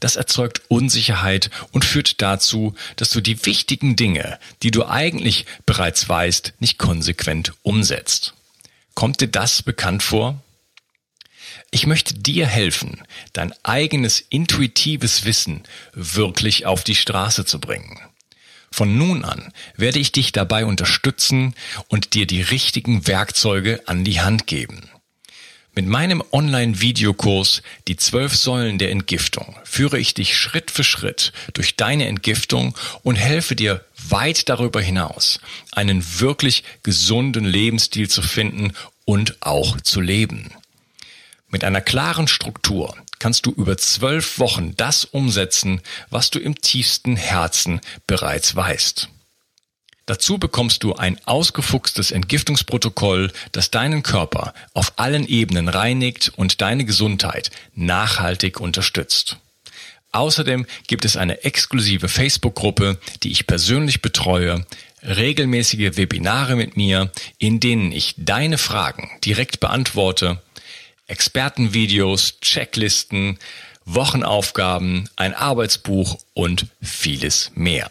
Das erzeugt Unsicherheit und führt dazu, dass du die wichtigen Dinge, die du eigentlich bereits weißt, nicht konsequent umsetzt. Kommt dir das bekannt vor? Ich möchte dir helfen, dein eigenes intuitives Wissen wirklich auf die Straße zu bringen. Von nun an werde ich dich dabei unterstützen und dir die richtigen Werkzeuge an die Hand geben. Mit meinem Online-Videokurs Die zwölf Säulen der Entgiftung führe ich dich Schritt für Schritt durch deine Entgiftung und helfe dir weit darüber hinaus, einen wirklich gesunden Lebensstil zu finden und auch zu leben. Mit einer klaren Struktur kannst du über zwölf Wochen das umsetzen, was du im tiefsten Herzen bereits weißt. Dazu bekommst du ein ausgefuchstes Entgiftungsprotokoll, das deinen Körper auf allen Ebenen reinigt und deine Gesundheit nachhaltig unterstützt. Außerdem gibt es eine exklusive Facebook-Gruppe, die ich persönlich betreue, regelmäßige Webinare mit mir, in denen ich deine Fragen direkt beantworte, Expertenvideos, Checklisten, Wochenaufgaben, ein Arbeitsbuch und vieles mehr.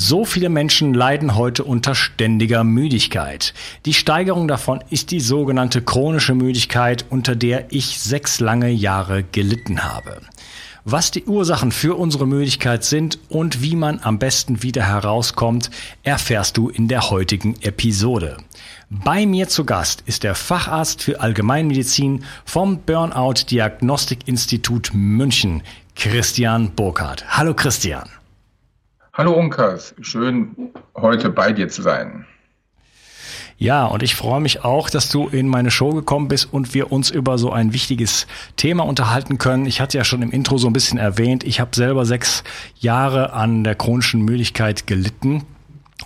So viele Menschen leiden heute unter ständiger Müdigkeit. Die Steigerung davon ist die sogenannte chronische Müdigkeit, unter der ich sechs lange Jahre gelitten habe. Was die Ursachen für unsere Müdigkeit sind und wie man am besten wieder herauskommt, erfährst du in der heutigen Episode. Bei mir zu Gast ist der Facharzt für Allgemeinmedizin vom Burnout Diagnostik Institut München, Christian Burkhardt. Hallo Christian. Hallo Unkas, schön heute bei dir zu sein. Ja, und ich freue mich auch, dass du in meine Show gekommen bist und wir uns über so ein wichtiges Thema unterhalten können. Ich hatte ja schon im Intro so ein bisschen erwähnt, ich habe selber sechs Jahre an der chronischen Müdigkeit gelitten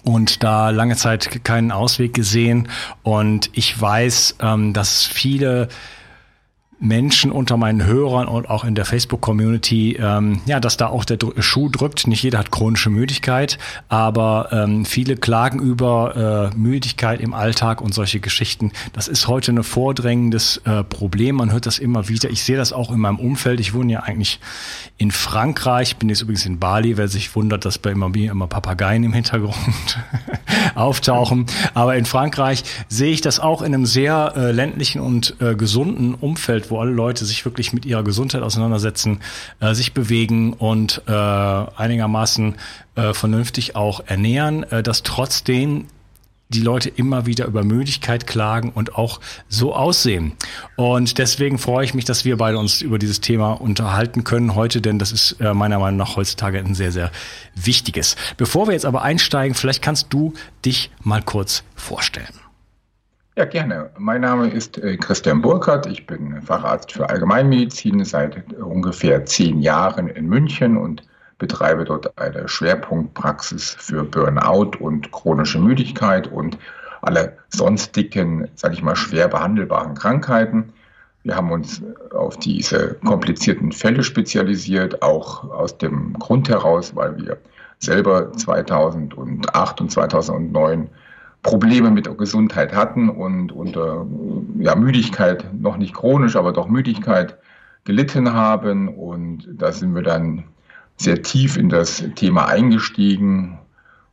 und da lange Zeit keinen Ausweg gesehen. Und ich weiß, ähm, dass viele Menschen unter meinen Hörern und auch in der Facebook-Community, ähm, ja, dass da auch der Schuh drückt. Nicht jeder hat chronische Müdigkeit, aber ähm, viele klagen über äh, Müdigkeit im Alltag und solche Geschichten. Das ist heute ein vordrängendes äh, Problem. Man hört das immer wieder. Ich sehe das auch in meinem Umfeld. Ich wohne ja eigentlich in Frankreich, bin jetzt übrigens in Bali, wer sich wundert, dass bei immer, immer Papageien im Hintergrund auftauchen. Aber in Frankreich sehe ich das auch in einem sehr äh, ländlichen und äh, gesunden Umfeld, wo alle Leute sich wirklich mit ihrer Gesundheit auseinandersetzen, äh, sich bewegen und äh, einigermaßen äh, vernünftig auch ernähren, äh, dass trotzdem die Leute immer wieder über Müdigkeit klagen und auch so aussehen. Und deswegen freue ich mich, dass wir beide uns über dieses Thema unterhalten können heute, denn das ist äh, meiner Meinung nach heutzutage ein sehr, sehr wichtiges. Bevor wir jetzt aber einsteigen, vielleicht kannst du dich mal kurz vorstellen. Ja, gerne. Mein Name ist äh, Christian Burkhardt. Ich bin Facharzt für Allgemeinmedizin seit ungefähr zehn Jahren in München und betreibe dort eine Schwerpunktpraxis für Burnout und chronische Müdigkeit und alle sonstigen, sage ich mal, schwer behandelbaren Krankheiten. Wir haben uns auf diese komplizierten Fälle spezialisiert, auch aus dem Grund heraus, weil wir selber 2008 und 2009 Probleme mit der Gesundheit hatten und unter ja, Müdigkeit, noch nicht chronisch, aber doch Müdigkeit gelitten haben. Und da sind wir dann sehr tief in das Thema eingestiegen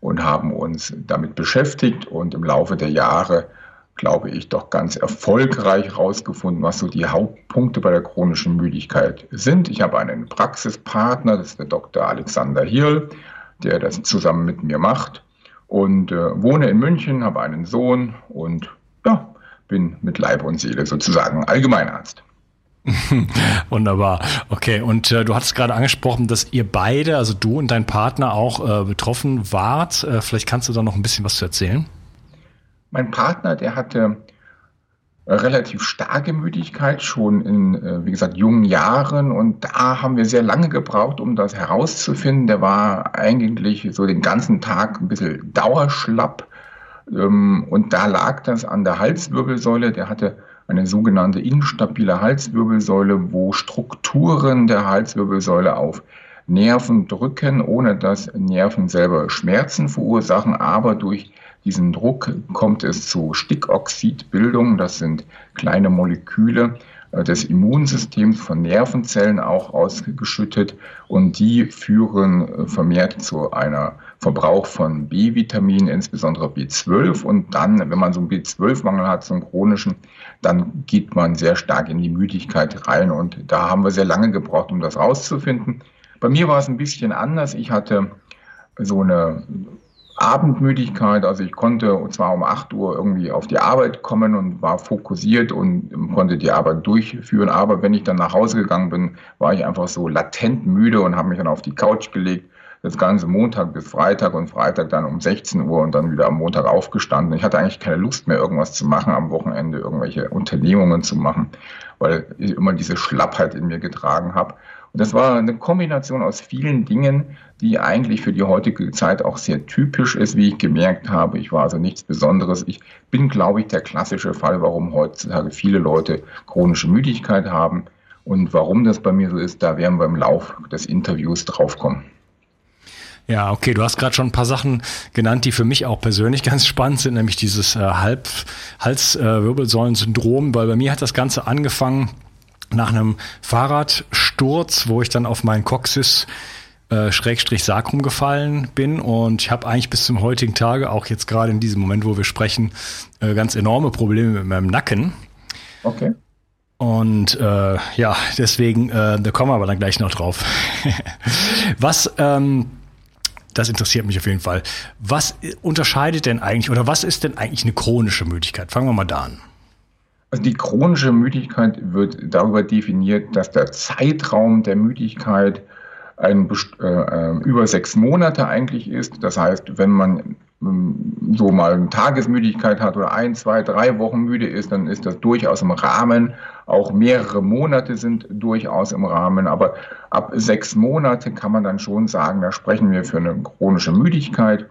und haben uns damit beschäftigt und im Laufe der Jahre, glaube ich, doch ganz erfolgreich herausgefunden, was so die Hauptpunkte bei der chronischen Müdigkeit sind. Ich habe einen Praxispartner, das ist der Dr. Alexander Hirl, der das zusammen mit mir macht und äh, wohne in München, habe einen Sohn und ja, bin mit Leib und Seele sozusagen Allgemeinarzt. Wunderbar. Okay, und äh, du hattest gerade angesprochen, dass ihr beide, also du und dein Partner, auch äh, betroffen wart. Äh, vielleicht kannst du da noch ein bisschen was zu erzählen. Mein Partner, der hatte relativ starke Müdigkeit schon in, äh, wie gesagt, jungen Jahren. Und da haben wir sehr lange gebraucht, um das herauszufinden. Der war eigentlich so den ganzen Tag ein bisschen dauerschlapp. Ähm, und da lag das an der Halswirbelsäule. Der hatte eine sogenannte instabile Halswirbelsäule, wo Strukturen der Halswirbelsäule auf Nerven drücken, ohne dass Nerven selber Schmerzen verursachen, aber durch diesen Druck kommt es zu Stickoxidbildung. Das sind kleine Moleküle äh, des Immunsystems von Nervenzellen auch ausgeschüttet und die führen äh, vermehrt zu einer Verbrauch von B-Vitaminen, insbesondere B12 und dann, wenn man so einen B12-Mangel hat, so einen chronischen, dann geht man sehr stark in die Müdigkeit rein und da haben wir sehr lange gebraucht, um das rauszufinden. Bei mir war es ein bisschen anders. Ich hatte so eine Abendmüdigkeit. Also ich konnte zwar um 8 Uhr irgendwie auf die Arbeit kommen und war fokussiert und konnte die Arbeit durchführen, aber wenn ich dann nach Hause gegangen bin, war ich einfach so latent müde und habe mich dann auf die Couch gelegt. Das ganze Montag bis Freitag und Freitag dann um 16 Uhr und dann wieder am Montag aufgestanden. Ich hatte eigentlich keine Lust mehr, irgendwas zu machen, am Wochenende irgendwelche Unternehmungen zu machen, weil ich immer diese Schlappheit in mir getragen habe. Und das war eine Kombination aus vielen Dingen, die eigentlich für die heutige Zeit auch sehr typisch ist, wie ich gemerkt habe. Ich war also nichts Besonderes. Ich bin, glaube ich, der klassische Fall, warum heutzutage viele Leute chronische Müdigkeit haben. Und warum das bei mir so ist, da werden wir im Lauf des Interviews draufkommen. Ja, okay, du hast gerade schon ein paar Sachen genannt, die für mich auch persönlich ganz spannend sind, nämlich dieses äh, Halb Halswirbelsäulen-Syndrom, weil bei mir hat das Ganze angefangen nach einem Fahrradsturz, wo ich dann auf meinen Coxis äh, Schrägstrich Sakrum gefallen bin und ich habe eigentlich bis zum heutigen Tage, auch jetzt gerade in diesem Moment, wo wir sprechen, äh, ganz enorme Probleme mit meinem Nacken. Okay. Und äh, ja, deswegen, äh, da kommen wir aber dann gleich noch drauf. was, ähm, das interessiert mich auf jeden Fall. Was unterscheidet denn eigentlich oder was ist denn eigentlich eine chronische Müdigkeit? Fangen wir mal da an. Also die chronische Müdigkeit wird darüber definiert, dass der Zeitraum der Müdigkeit ein, äh, äh, über sechs Monate eigentlich ist. Das heißt, wenn man ähm, so mal eine Tagesmüdigkeit hat oder ein, zwei, drei Wochen müde ist, dann ist das durchaus im Rahmen. Auch mehrere Monate sind durchaus im Rahmen. Aber ab sechs Monate kann man dann schon sagen, da sprechen wir für eine chronische Müdigkeit.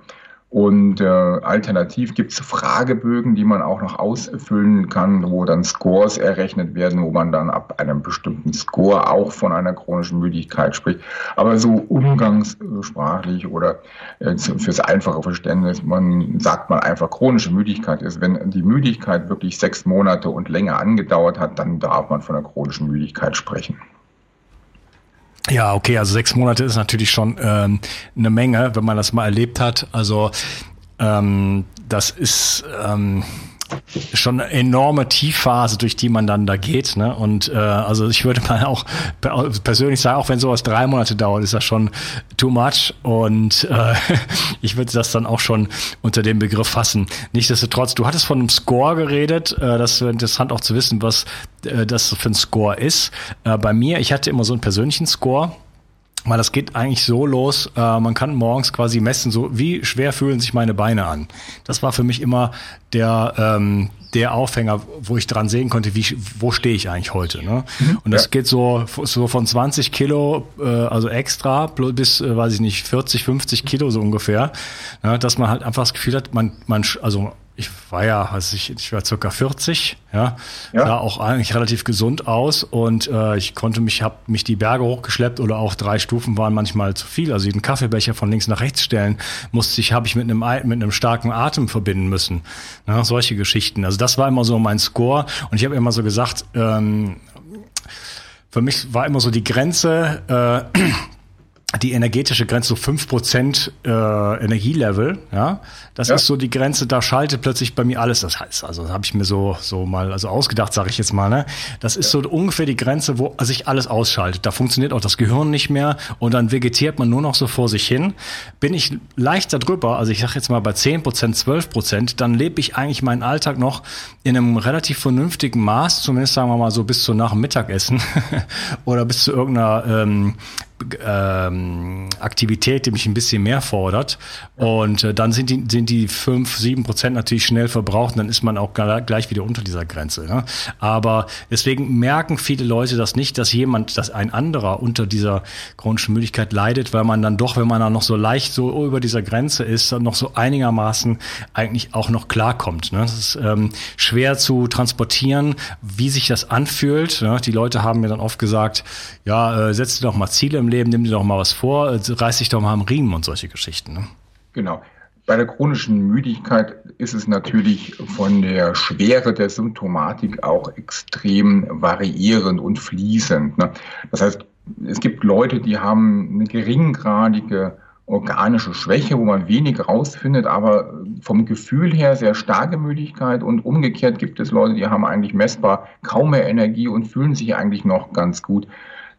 Und äh, alternativ gibt es Fragebögen, die man auch noch ausfüllen kann, wo dann Scores errechnet werden, wo man dann ab einem bestimmten Score auch von einer chronischen Müdigkeit spricht. Aber so umgangssprachlich oder äh, fürs einfache Verständnis, man sagt mal einfach, chronische Müdigkeit ist, wenn die Müdigkeit wirklich sechs Monate und länger angedauert hat, dann darf man von einer chronischen Müdigkeit sprechen. Ja, okay, also sechs Monate ist natürlich schon ähm, eine Menge, wenn man das mal erlebt hat. Also ähm, das ist ähm, schon eine enorme Tiefphase, durch die man dann da geht. Ne? Und äh, also ich würde mal auch persönlich sagen, auch wenn sowas drei Monate dauert, ist das schon too much. Und äh, ich würde das dann auch schon unter dem Begriff fassen. Nichtsdestotrotz, du hattest von einem Score geredet. Äh, das wäre interessant auch zu wissen, was äh, das für ein Score ist. Äh, bei mir, ich hatte immer so einen persönlichen Score Weil das geht eigentlich so los, äh, man kann morgens quasi messen, so wie schwer fühlen sich meine Beine an. Das war für mich immer der, ähm, der Aufhänger, wo ich dran sehen konnte, wie, wo stehe ich eigentlich heute. Ne? Mhm, und das ja. geht so, so von 20 Kilo, äh, also extra, bis, äh, weiß ich nicht, 40, 50 Kilo so ungefähr, ne? dass man halt einfach das Gefühl hat, man, man, also ich war ja, also ich, ich war circa 40, ja, ja, sah auch eigentlich relativ gesund aus und äh, ich konnte mich, habe mich die Berge hochgeschleppt oder auch drei Stufen waren manchmal zu viel. Also jeden Kaffeebecher von links nach rechts stellen musste ich, habe ich mit einem mit einem starken Atem verbinden müssen. Ja, solche Geschichten. Also das war immer so mein Score und ich habe immer so gesagt, ähm, für mich war immer so die Grenze. Äh, die energetische Grenze so fünf Prozent äh, Energielevel, ja, das ja. ist so die Grenze, da schaltet plötzlich bei mir alles. Das heißt, also habe ich mir so so mal also ausgedacht, sage ich jetzt mal, ne? Das ist ja. so ungefähr die Grenze, wo sich alles ausschaltet. Da funktioniert auch das Gehirn nicht mehr und dann vegetiert man nur noch so vor sich hin. Bin ich leicht darüber, also ich sage jetzt mal bei zehn Prozent, zwölf Prozent, dann lebe ich eigentlich meinen Alltag noch in einem relativ vernünftigen Maß, zumindest sagen wir mal so bis zu nach dem Mittagessen oder bis zu irgendeiner ähm, ähm, Aktivität, die mich ein bisschen mehr fordert. Und äh, dann sind die, sind die fünf, sieben Prozent natürlich schnell verbraucht und dann ist man auch gleich wieder unter dieser Grenze. Ne? Aber deswegen merken viele Leute das nicht, dass jemand, dass ein anderer unter dieser chronischen Müdigkeit leidet, weil man dann doch, wenn man dann noch so leicht so über dieser Grenze ist, dann noch so einigermaßen eigentlich auch noch klarkommt. Ne? Das ist ähm, schwer zu transportieren, wie sich das anfühlt. Ne? Die Leute haben mir dann oft gesagt, ja, äh, setz dir doch mal Ziele im Leben, nimm dir doch mal was vor, äh, reiß dich doch mal am Riemen und solche Geschichten. Ne? Genau. Bei der chronischen Müdigkeit ist es natürlich von der Schwere der Symptomatik auch extrem variierend und fließend. Ne? Das heißt, es gibt Leute, die haben eine geringgradige organische Schwäche, wo man wenig rausfindet, aber vom Gefühl her sehr starke Müdigkeit und umgekehrt gibt es Leute, die haben eigentlich messbar kaum mehr Energie und fühlen sich eigentlich noch ganz gut.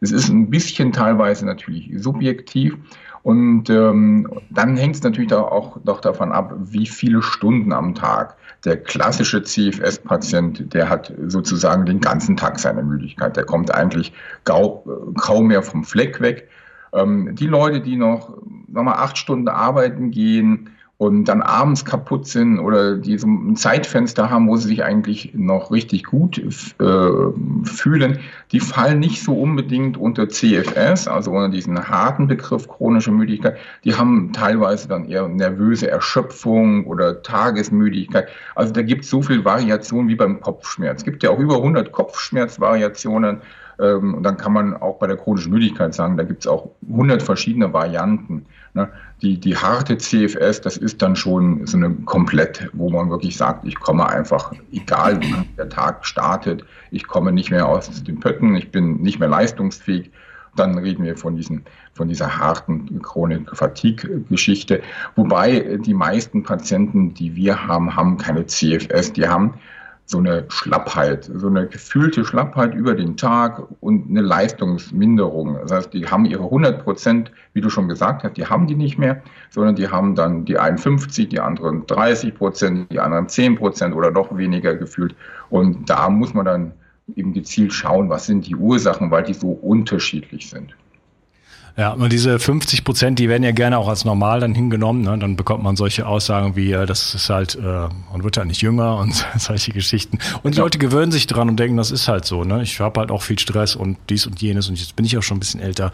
Es ist ein bisschen teilweise natürlich subjektiv. Und ähm, dann hängt es natürlich auch noch davon ab, wie viele Stunden am Tag. Der klassische CFS-Patient, der hat sozusagen den ganzen Tag seine Müdigkeit. Der kommt eigentlich kaum mehr vom Fleck weg. Ähm, die Leute, die noch wir mal, acht Stunden arbeiten gehen, und dann abends kaputt sind oder die so ein Zeitfenster haben, wo sie sich eigentlich noch richtig gut äh, fühlen, die fallen nicht so unbedingt unter CFS, also unter diesen harten Begriff chronische Müdigkeit. Die haben teilweise dann eher nervöse Erschöpfung oder Tagesmüdigkeit. Also da gibt es so viel Variation wie beim Kopfschmerz. Es gibt ja auch über 100 Kopfschmerzvariationen. Ähm, und dann kann man auch bei der chronischen Müdigkeit sagen, da gibt es auch 100 verschiedene Varianten. Ne? Die, die harte CFS, das ist dann schon so eine komplett, wo man wirklich sagt, ich komme einfach, egal wie der Tag startet, ich komme nicht mehr aus den Pötten, ich bin nicht mehr leistungsfähig. Dann reden wir von, diesen, von dieser harten Chronik-Fatigue-Geschichte. Wobei die meisten Patienten, die wir haben, haben keine CFS. Die haben so eine Schlappheit, so eine gefühlte Schlappheit über den Tag und eine Leistungsminderung. Das heißt, die haben ihre 100 Prozent, wie du schon gesagt hast, die haben die nicht mehr, sondern die haben dann die einen 50, die anderen 30 Prozent, die anderen 10 Prozent oder noch weniger gefühlt. Und da muss man dann eben gezielt schauen, was sind die Ursachen, weil die so unterschiedlich sind. Ja, und diese 50 Prozent, die werden ja gerne auch als normal dann hingenommen. Ne? Dann bekommt man solche Aussagen wie, äh, das ist halt, äh, man wird ja nicht jünger und solche Geschichten. Und die ja. Leute gewöhnen sich dran und denken, das ist halt so. Ne? Ich habe halt auch viel Stress und dies und jenes und jetzt bin ich auch schon ein bisschen älter.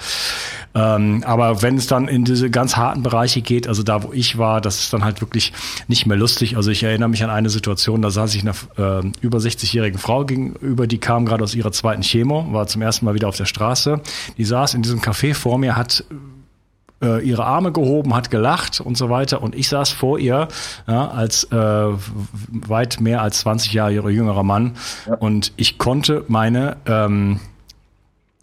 Ähm, aber wenn es dann in diese ganz harten Bereiche geht, also da, wo ich war, das ist dann halt wirklich nicht mehr lustig. Also ich erinnere mich an eine Situation, da saß ich einer äh, über 60-jährigen Frau gegenüber, die kam gerade aus ihrer zweiten Chemo, war zum ersten Mal wieder auf der Straße. Die saß in diesem Café vor mir, hat äh, ihre Arme gehoben, hat gelacht und so weiter. Und ich saß vor ihr ja, als äh, weit mehr als 20 Jahre jüngerer Mann. Ja. Und ich konnte meine ähm,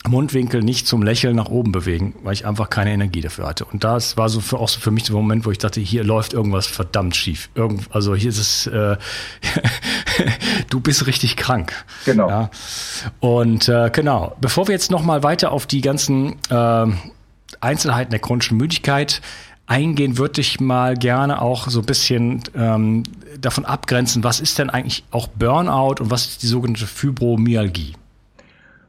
Mundwinkel nicht zum Lächeln nach oben bewegen, weil ich einfach keine Energie dafür hatte. Und das war so für, auch so für mich der Moment, wo ich dachte, hier läuft irgendwas verdammt schief. Irgend, also hier ist es, äh, du bist richtig krank. Genau. Ja. Und äh, genau, bevor wir jetzt nochmal weiter auf die ganzen äh, Einzelheiten der chronischen Müdigkeit eingehen, würde ich mal gerne auch so ein bisschen ähm, davon abgrenzen, was ist denn eigentlich auch Burnout und was ist die sogenannte Fibromyalgie?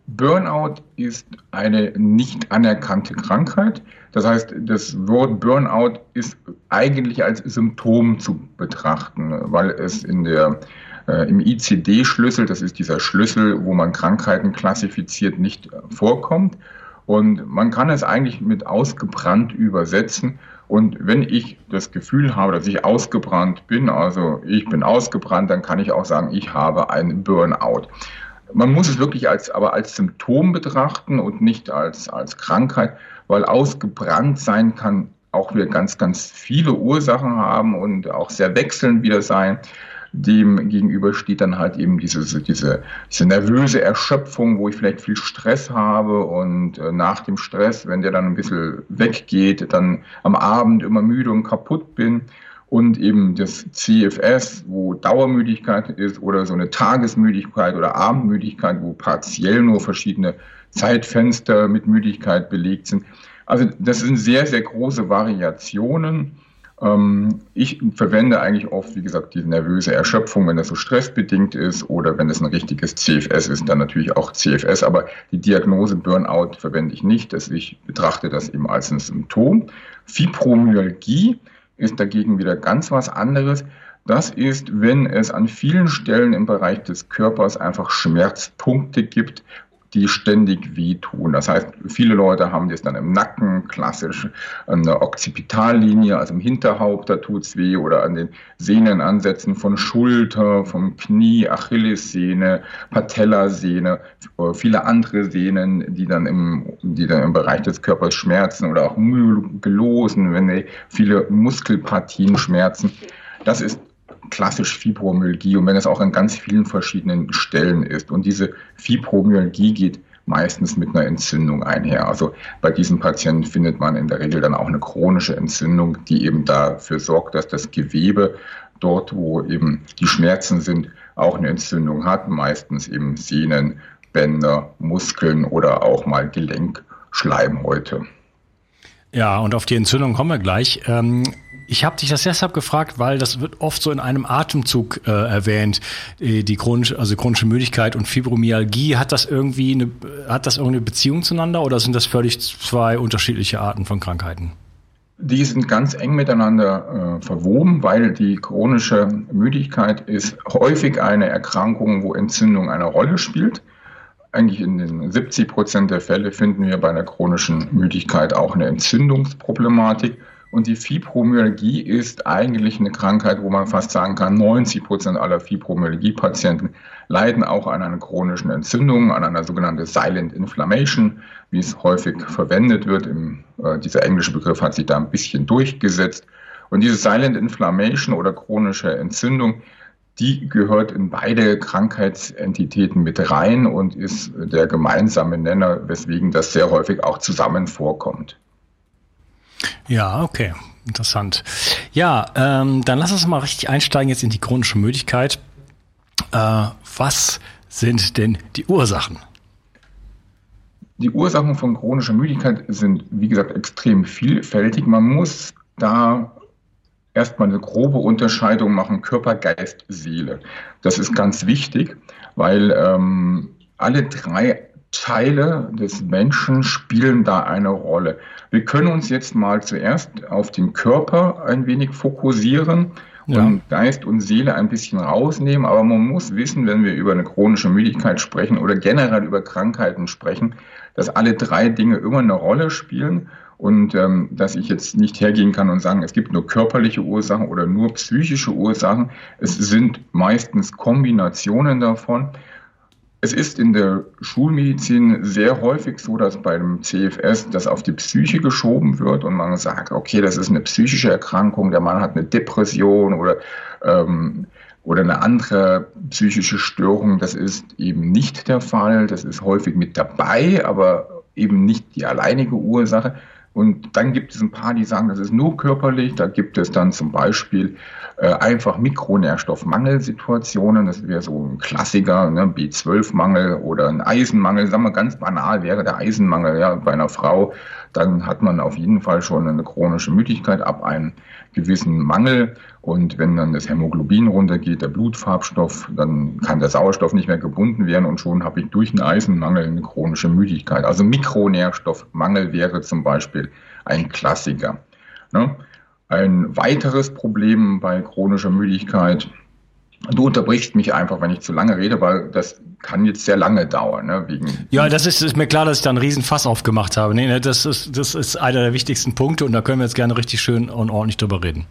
Burnout ist eine nicht anerkannte Krankheit. Das heißt, das Wort Burnout ist eigentlich als Symptom zu betrachten, weil es in der äh, im ICD-Schlüssel, das ist dieser Schlüssel, wo man Krankheiten klassifiziert, nicht vorkommt. Und man kann es eigentlich mit ausgebrannt übersetzen. Und wenn ich das Gefühl habe, dass ich ausgebrannt bin, also ich bin ausgebrannt, dann kann ich auch sagen, ich habe einen Burnout. Man muss es wirklich als, aber als Symptom betrachten und nicht als, als Krankheit, weil ausgebrannt sein kann auch wieder ganz, ganz viele Ursachen haben und auch sehr wechselnd wieder sein. Dem gegenüber steht dann halt eben diese, diese, diese nervöse Erschöpfung, wo ich vielleicht viel Stress habe und äh, nach dem Stress, wenn der dann ein bisschen weggeht, dann am Abend immer müde und kaputt bin und eben das CFS, wo Dauermüdigkeit ist oder so eine Tagesmüdigkeit oder Abendmüdigkeit, wo partiell nur verschiedene Zeitfenster mit Müdigkeit belegt sind. Also das sind sehr, sehr große Variationen. Ähm, ich verwende eigentlich oft, wie gesagt, diese nervöse Erschöpfung, wenn das so stressbedingt ist oder wenn es ein richtiges CFS ist, dann natürlich auch CFS. Aber die Diagnose Burnout verwende ich nicht. ich betrachte das eben als ein Symptom. Fibromyalgie ist dagegen wieder ganz was anderes. Das ist, wenn es an vielen Stellen im Bereich des Körpers einfach Schmerzpunkte gibt, die ständig wehtun. Das heißt, viele Leute haben das dann im Nacken, klassisch an der Okzipitallinie, also im Hinterhaupt, da tut's weh, oder an den Sehnenansätzen von Schulter, vom Knie, Achillessehne, Patellasehne, äh, viele andere Sehnen, die dann im, die dann im Bereich des Körpers schmerzen oder auch Myelogen, wenn viele Muskelpartien schmerzen. Das ist klassisch Fibromyalgie und wenn es auch an ganz vielen verschiedenen Stellen ist. Und diese Fibromyalgie geht meistens mit einer Entzündung einher. Also bei diesen Patienten findet man in der Regel dann auch eine chronische Entzündung, die eben dafür sorgt, dass das Gewebe dort, wo eben die Schmerzen sind, auch eine Entzündung hat. Meistens eben Sehnen, Bänder, Muskeln oder auch mal Gelenkschleimhäute. Ja, und auf die Entzündung kommen wir gleich. Ähm, ich habe dich das deshalb gefragt, weil das wird oft so in einem Atemzug äh, erwähnt, äh, die chronische, also chronische Müdigkeit und Fibromyalgie. Hat das irgendwie eine, hat das irgendeine Beziehung zueinander oder sind das völlig zwei unterschiedliche Arten von Krankheiten? Die sind ganz eng miteinander äh, verwoben, weil die chronische Müdigkeit ist häufig eine Erkrankung, wo Entzündung eine Rolle spielt. Eigentlich in den 70 Prozent der Fälle finden wir bei einer chronischen Müdigkeit auch eine Entzündungsproblematik. Und die Fibromyalgie ist eigentlich eine Krankheit, wo man fast sagen kann, 90 Prozent aller Fibromyalgie-Patienten leiden auch an einer chronischen Entzündung, an einer sogenannten Silent Inflammation, wie es häufig verwendet wird. Im, äh, dieser englische Begriff hat sich da ein bisschen durchgesetzt. Und diese Silent Inflammation oder chronische Entzündung, die gehört in beide Krankheitsentitäten mit rein und ist der gemeinsame Nenner, weswegen das sehr häufig auch zusammen vorkommt. Ja, okay. Interessant. Ja, ähm, dann lass uns mal richtig einsteigen jetzt in die chronische Müdigkeit. Äh, was sind denn die Ursachen? Die Ursachen von chronischer Müdigkeit sind, wie gesagt, extrem vielfältig. Man muss da erstmal eine grobe Unterscheidung machen, Körper, Geist, Seele. Das ist ganz wichtig, weil ähm, alle drei Teile des Menschen spielen da eine Rolle. Wir können uns jetzt mal zuerst auf den Körper ein wenig fokussieren ja. und Geist und Seele ein bisschen rausnehmen. Aber man muss wissen, wenn wir über eine chronische Müdigkeit sprechen oder generell über Krankheiten sprechen, dass alle drei Dinge immer eine Rolle spielen und ähm, dass ich jetzt nicht hergehen kann und sagen, es gibt nur körperliche Ursachen oder nur psychische Ursachen. Es sind meistens Kombinationen davon. Es ist in der Schulmedizin sehr häufig so, dass bei dem CFS das auf die Psyche geschoben wird und man sagt, okay, das ist eine psychische Erkrankung, der Mann hat eine Depression oder, ähm, oder eine andere psychische Störung. Das ist eben nicht der Fall. Das ist häufig mit dabei, aber eben nicht die alleinige Ursache. Und dann gibt es ein paar, die sagen, das ist nur körperlich. Da gibt es dann zum Beispiel äh, einfach Mikronährstoffmangelsituationen. Das wäre so ein Klassiker, ne? B12-Mangel oder ein Eisenmangel. Sagen wir ganz banal wäre der Eisenmangel ja, bei einer Frau. Dann hat man auf jeden Fall schon eine chronische Müdigkeit ab einem gewissen Mangel. Und wenn dann das Hämoglobin runtergeht, der Blutfarbstoff, dann kann der Sauerstoff nicht mehr gebunden werden und schon habe ich durch einen Eisenmangel eine chronische Müdigkeit. Also Mikronährstoffmangel wäre zum Beispiel ein Klassiker. Ne? Ein weiteres Problem bei chronischer Müdigkeit, du unterbrichst mich einfach, wenn ich zu lange rede, weil das kann jetzt sehr lange dauern. Ne, wegen ja, das ist, ist mir klar, dass ich da einen riesen Fass aufgemacht habe. Nee, das, ist, das ist einer der wichtigsten Punkte und da können wir jetzt gerne richtig schön und ordentlich drüber reden.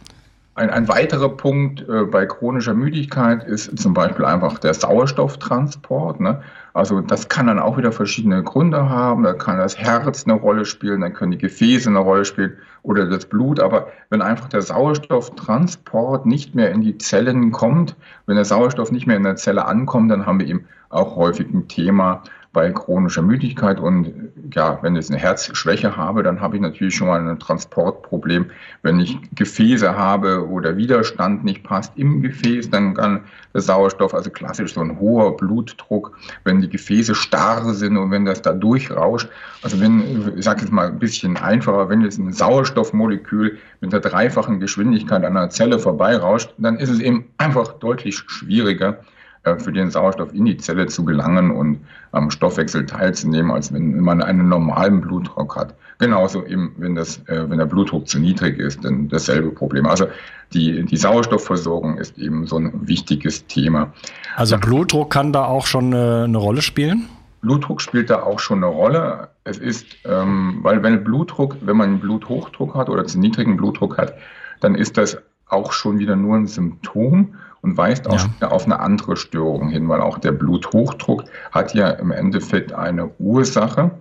Ein, ein weiterer Punkt äh, bei chronischer Müdigkeit ist zum Beispiel einfach der Sauerstofftransport. Ne? Also das kann dann auch wieder verschiedene Gründe haben. Da kann das Herz eine Rolle spielen, dann können die Gefäße eine Rolle spielen oder das Blut. Aber wenn einfach der Sauerstofftransport nicht mehr in die Zellen kommt, wenn der Sauerstoff nicht mehr in der Zelle ankommt, dann haben wir eben auch häufig ein Thema bei chronischer Müdigkeit. Und ja, wenn ich eine Herzschwäche habe, dann habe ich natürlich schon mal ein Transportproblem. Wenn ich Gefäße habe, wo der Widerstand nicht passt im Gefäß, dann kann der Sauerstoff, also klassisch so ein hoher Blutdruck, wenn die Gefäße starr sind und wenn das da durchrauscht, also wenn, ich sage jetzt mal ein bisschen einfacher, wenn jetzt ein Sauerstoffmolekül mit der dreifachen Geschwindigkeit an einer Zelle vorbeirauscht, dann ist es eben einfach deutlich schwieriger, für den Sauerstoff in die Zelle zu gelangen und am Stoffwechsel teilzunehmen, als wenn man einen normalen Blutdruck hat. Genauso eben, wenn, das, äh, wenn der Blutdruck zu niedrig ist, dann dasselbe Problem. Also die, die Sauerstoffversorgung ist eben so ein wichtiges Thema. Also Blutdruck kann da auch schon eine, eine Rolle spielen? Blutdruck spielt da auch schon eine Rolle. Es ist, ähm, weil wenn Blutdruck, wenn man einen Bluthochdruck hat oder zu niedrigen Blutdruck hat, dann ist das auch schon wieder nur ein Symptom und weist auch ja. auf eine andere Störung hin, weil auch der Bluthochdruck hat ja im Endeffekt eine Ursache,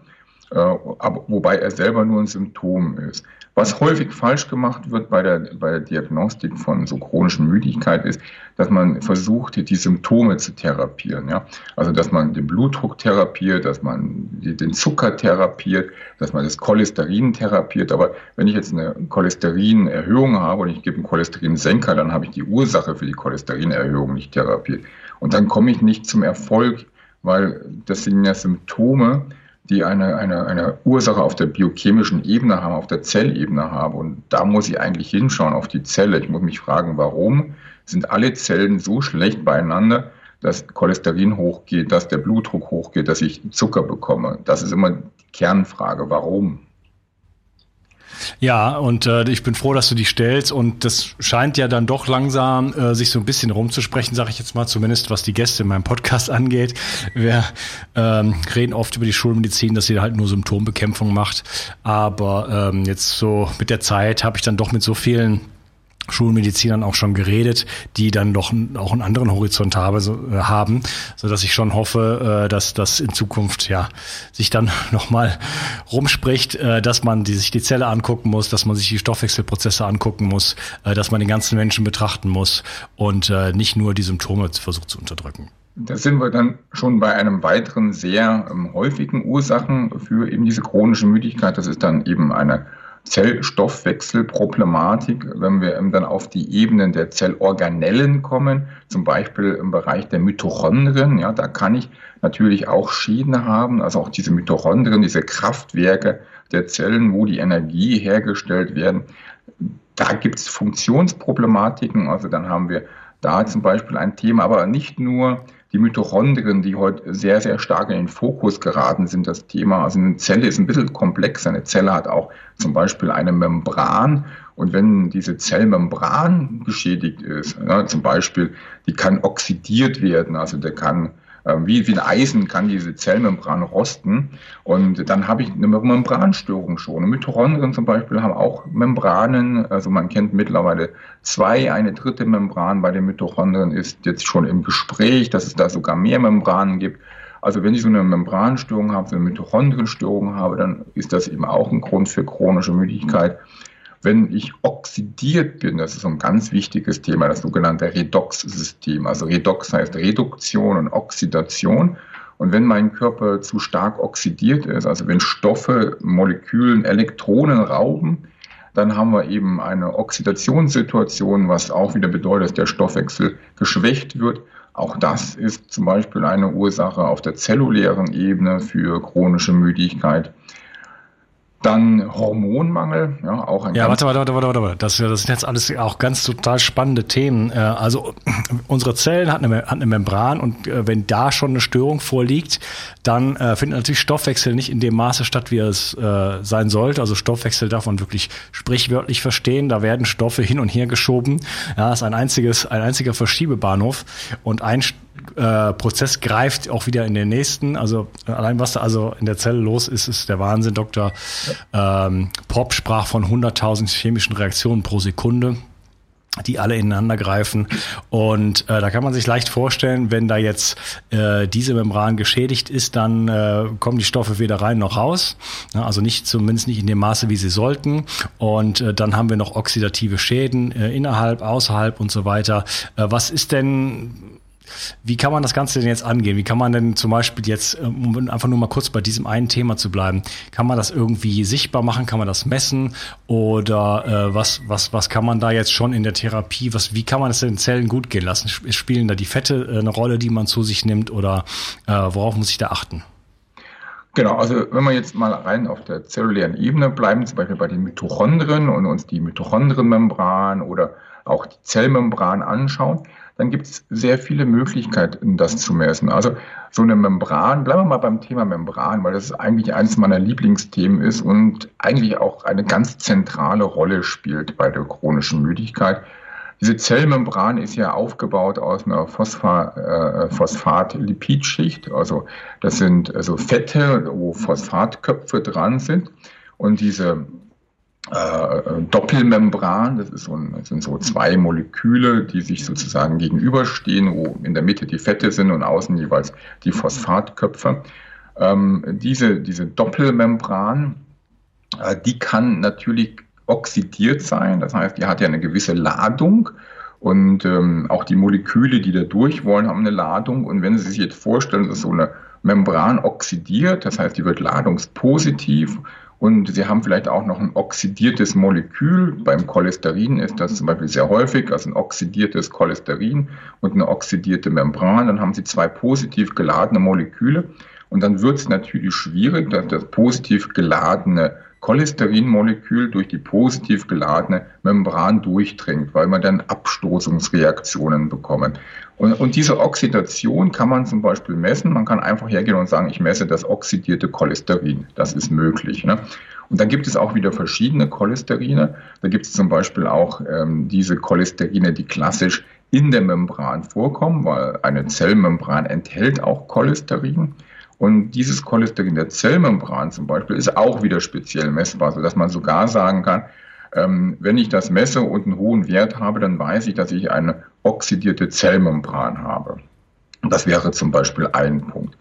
äh, wobei er selber nur ein Symptom ist. Was häufig falsch gemacht wird bei der, bei der Diagnostik von so chronischen Müdigkeit ist, dass man versucht, die Symptome zu therapieren. Ja? Also, dass man den Blutdruck therapiert, dass man den Zucker therapiert, dass man das Cholesterin therapiert. Aber wenn ich jetzt eine Cholesterinerhöhung habe und ich gebe einen Cholesterinsenker, dann habe ich die Ursache für die Cholesterinerhöhung nicht therapiert. Und dann komme ich nicht zum Erfolg, weil das sind ja Symptome, die eine, eine, eine Ursache auf der biochemischen Ebene haben, auf der Zellebene haben. Und da muss ich eigentlich hinschauen auf die Zelle. Ich muss mich fragen, warum sind alle Zellen so schlecht beieinander, dass Cholesterin hochgeht, dass der Blutdruck hochgeht, dass ich Zucker bekomme. Das ist immer die Kernfrage. Warum? Ja, und äh, ich bin froh, dass du die stellst. Und das scheint ja dann doch langsam äh, sich so ein bisschen rumzusprechen, sage ich jetzt mal, zumindest was die Gäste in meinem Podcast angeht. Wir ähm, reden oft über die Schulmedizin, dass sie halt nur Symptombekämpfung macht. Aber ähm, jetzt so mit der Zeit habe ich dann doch mit so vielen Schulmedizinern auch schon geredet, die dann doch auch einen anderen Horizont habe, so, äh, haben, so dass ich schon hoffe, äh, dass das in Zukunft ja sich dann nochmal rumspricht, äh, dass man die, sich die Zelle angucken muss, dass man sich die Stoffwechselprozesse angucken muss, dass man den ganzen Menschen betrachten muss und nicht nur die Symptome versucht zu unterdrücken. Da sind wir dann schon bei einem weiteren sehr ähm, häufigen Ursachen für eben diese chronische Müdigkeit. Das ist dann eben eine Zellstoffwechselproblematik, wenn wir dann auf die Ebenen der Zellorganellen kommen, zum Beispiel im Bereich der Mitochondrien, ja, da kann ich natürlich auch Schäden haben, also auch diese Mitochondrien, diese Kraftwerke der Zellen, wo die Energie hergestellt werden. Da gibt es Funktionsproblematiken, also dann haben wir da zum Beispiel ein Thema, aber nicht nur die Mitochondrien, die heute sehr, sehr stark in den Fokus geraten sind, das Thema. Also eine Zelle ist ein bisschen komplexer. Eine Zelle hat auch zum Beispiel eine Membran. Und wenn diese Zellmembran geschädigt ist, ja, zum Beispiel, die kann oxidiert werden, also der kann wie, wie ein Eisen kann diese Zellmembran rosten. Und dann habe ich eine Membranstörung schon. Mitochondrien zum Beispiel haben auch Membranen. Also man kennt mittlerweile zwei. Eine dritte Membran bei den Mitochondrien ist jetzt schon im Gespräch, dass es da sogar mehr Membranen gibt. Also wenn ich so eine Membranstörung habe, so eine Mitochondrienstörung habe, dann ist das eben auch ein Grund für chronische Müdigkeit. Wenn ich oxidiert bin, das ist ein ganz wichtiges Thema, das sogenannte Redox-System. Also Redox heißt Reduktion und Oxidation. Und wenn mein Körper zu stark oxidiert ist, also wenn Stoffe Molekülen Elektronen rauben, dann haben wir eben eine Oxidationssituation, was auch wieder bedeutet, dass der Stoffwechsel geschwächt wird. Auch das ist zum Beispiel eine Ursache auf der zellulären Ebene für chronische Müdigkeit. Dann Hormonmangel, ja, auch ein Ja, warte, warte, warte, warte, warte. Das, das sind jetzt alles auch ganz total spannende Themen. Äh, also unsere Zellen hat eine, hat eine Membran und äh, wenn da schon eine Störung vorliegt, dann äh, findet natürlich Stoffwechsel nicht in dem Maße statt, wie es äh, sein sollte. Also Stoffwechsel darf man wirklich sprichwörtlich verstehen. Da werden Stoffe hin und her geschoben. Ja, ist ein einziges, ein einziger Verschiebebahnhof und ein äh, Prozess greift auch wieder in den nächsten. Also äh, allein was da also in der Zelle los ist, ist der Wahnsinn. Dr. Ähm, Pop sprach von 100.000 chemischen Reaktionen pro Sekunde die alle ineinander greifen. Und äh, da kann man sich leicht vorstellen, wenn da jetzt äh, diese Membran geschädigt ist, dann äh, kommen die Stoffe weder rein noch raus. Ja, also nicht zumindest nicht in dem Maße, wie sie sollten. Und äh, dann haben wir noch oxidative Schäden äh, innerhalb, außerhalb und so weiter. Äh, was ist denn wie kann man das Ganze denn jetzt angehen? Wie kann man denn zum Beispiel jetzt, um einfach nur mal kurz bei diesem einen Thema zu bleiben, kann man das irgendwie sichtbar machen? Kann man das messen? Oder äh, was, was, was kann man da jetzt schon in der Therapie, was, wie kann man es den Zellen gut gehen lassen? Spielen da die Fette äh, eine Rolle, die man zu sich nimmt oder äh, worauf muss ich da achten? Genau, also wenn wir jetzt mal rein auf der zellulären Ebene bleiben, zum Beispiel bei den Mitochondrien und uns die Mitochondrienmembran oder auch die Zellmembran anschauen, dann gibt es sehr viele Möglichkeiten, das zu messen. Also so eine Membran, bleiben wir mal beim Thema Membran, weil das eigentlich eines meiner Lieblingsthemen ist und eigentlich auch eine ganz zentrale Rolle spielt bei der chronischen Müdigkeit. Diese Zellmembran ist ja aufgebaut aus einer Phosphat, äh, Phosphat-Lipidschicht, also das sind also Fette, wo Phosphatköpfe dran sind. Und diese äh, Doppelmembran. Das, ist so ein, das sind so zwei Moleküle, die sich sozusagen gegenüberstehen, wo in der Mitte die Fette sind und außen jeweils die Phosphatköpfe. Ähm, diese, diese Doppelmembran, äh, die kann natürlich oxidiert sein. Das heißt, die hat ja eine gewisse Ladung. Und ähm, auch die Moleküle, die da durch wollen, haben eine Ladung. Und wenn Sie sich jetzt vorstellen, dass so eine Membran oxidiert, das heißt, die wird ladungspositiv und Sie haben vielleicht auch noch ein oxidiertes Molekül. Beim Cholesterin ist das zum Beispiel sehr häufig, also ein oxidiertes Cholesterin und eine oxidierte Membran. Dann haben Sie zwei positiv geladene Moleküle. Und dann wird es natürlich schwierig, dass das positiv geladene Cholesterinmolekül durch die positiv geladene Membran durchdringt, weil man dann Abstoßungsreaktionen bekommen. Und, und diese Oxidation kann man zum Beispiel messen. Man kann einfach hergehen und sagen, ich messe das oxidierte Cholesterin. Das ist möglich. Ne? Und dann gibt es auch wieder verschiedene Cholesterine. Da gibt es zum Beispiel auch ähm, diese Cholesterine, die klassisch in der Membran vorkommen, weil eine Zellmembran enthält auch Cholesterin. Und dieses Cholesterin der Zellmembran zum Beispiel ist auch wieder speziell messbar, sodass man sogar sagen kann, ähm, wenn ich das messe und einen hohen Wert habe, dann weiß ich, dass ich eine oxidierte Zellmembran habe. Das wäre zum Beispiel ein Punkt.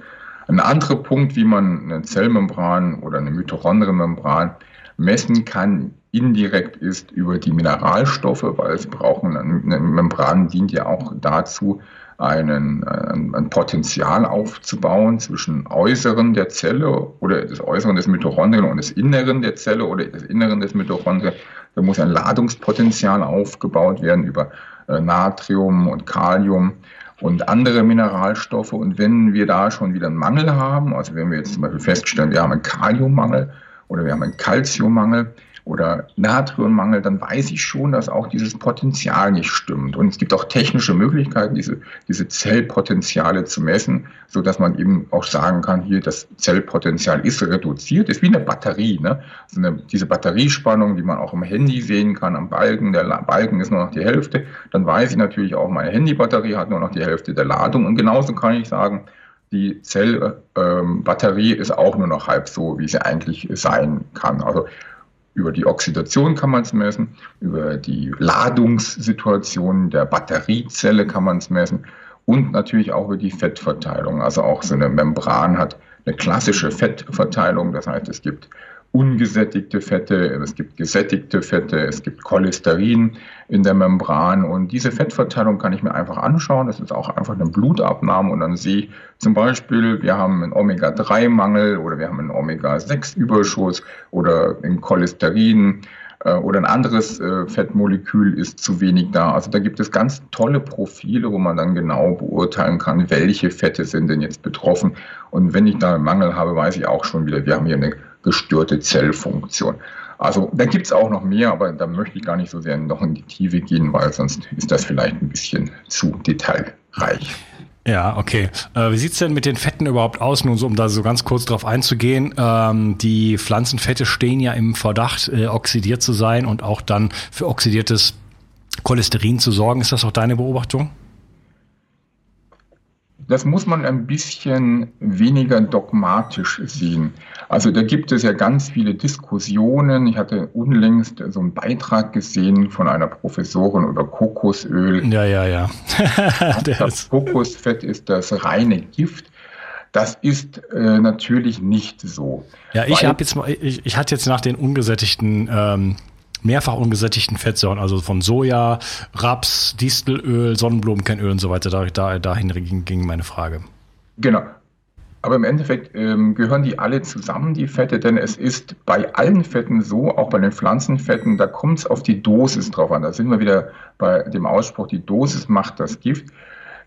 Ein anderer Punkt, wie man eine Zellmembran oder eine Mitochondrienmembran messen kann, indirekt ist über die Mineralstoffe, weil sie brauchen, eine Membran dient ja auch dazu, einen, ein, ein Potenzial aufzubauen zwischen Äußeren der Zelle oder des Äußeren des Mitochondrien und des Inneren der Zelle oder des Inneren des Mitochondrien. Da muss ein Ladungspotenzial aufgebaut werden über äh, Natrium und Kalium und andere Mineralstoffe. Und wenn wir da schon wieder einen Mangel haben, also wenn wir jetzt zum Beispiel feststellen, wir haben einen Kaliummangel oder wir haben einen Calciummangel, oder Natriummangel, dann weiß ich schon, dass auch dieses Potenzial nicht stimmt. Und es gibt auch technische Möglichkeiten, diese, diese Zellpotenziale zu messen, so dass man eben auch sagen kann, hier das Zellpotenzial ist reduziert, ist wie eine Batterie. Ne? Also eine, diese Batteriespannung, die man auch im Handy sehen kann, am Balken, der Balken ist nur noch die Hälfte, dann weiß ich natürlich auch, meine Handybatterie hat nur noch die Hälfte der Ladung. Und genauso kann ich sagen, die Zellbatterie ähm, ist auch nur noch halb so, wie sie eigentlich sein kann. Also über die Oxidation kann man es messen, über die Ladungssituation der Batteriezelle kann man es messen und natürlich auch über die Fettverteilung. Also auch so eine Membran hat eine klassische Fettverteilung, das heißt es gibt ungesättigte Fette, es gibt gesättigte Fette, es gibt Cholesterin in der Membran und diese Fettverteilung kann ich mir einfach anschauen. Das ist auch einfach eine Blutabnahme und dann sehe ich zum Beispiel, wir haben einen Omega-3-Mangel oder wir haben einen Omega-6-Überschuss oder ein Cholesterin äh, oder ein anderes äh, Fettmolekül ist zu wenig da. Also da gibt es ganz tolle Profile, wo man dann genau beurteilen kann, welche Fette sind denn jetzt betroffen. Und wenn ich da einen Mangel habe, weiß ich auch schon wieder, wir haben hier eine gestörte Zellfunktion. Also da gibt es auch noch mehr, aber da möchte ich gar nicht so sehr noch in die Tiefe gehen, weil sonst ist das vielleicht ein bisschen zu detailreich. Ja, okay. Äh, wie sieht's denn mit den Fetten überhaupt aus? Nun, so, um da so ganz kurz drauf einzugehen. Ähm, die Pflanzenfette stehen ja im Verdacht, äh, oxidiert zu sein und auch dann für oxidiertes Cholesterin zu sorgen. Ist das auch deine Beobachtung? Das muss man ein bisschen weniger dogmatisch sehen. Also da gibt es ja ganz viele Diskussionen. Ich hatte unlängst so einen Beitrag gesehen von einer Professorin über Kokosöl. Ja, ja, ja. das Kokosfett ist das reine Gift. Das ist äh, natürlich nicht so. Ja, ich habe jetzt mal, ich, ich hatte jetzt nach den ungesättigten ähm, mehrfach ungesättigten Fettsäuren, also von Soja, Raps, Distelöl, Sonnenblumenkernöl und so weiter. Da, da, dahin ging, meine Frage. Genau. Aber im Endeffekt ähm, gehören die alle zusammen, die Fette, denn es ist bei allen Fetten so, auch bei den Pflanzenfetten, da kommt es auf die Dosis drauf an. Da sind wir wieder bei dem Ausspruch, die Dosis macht das Gift.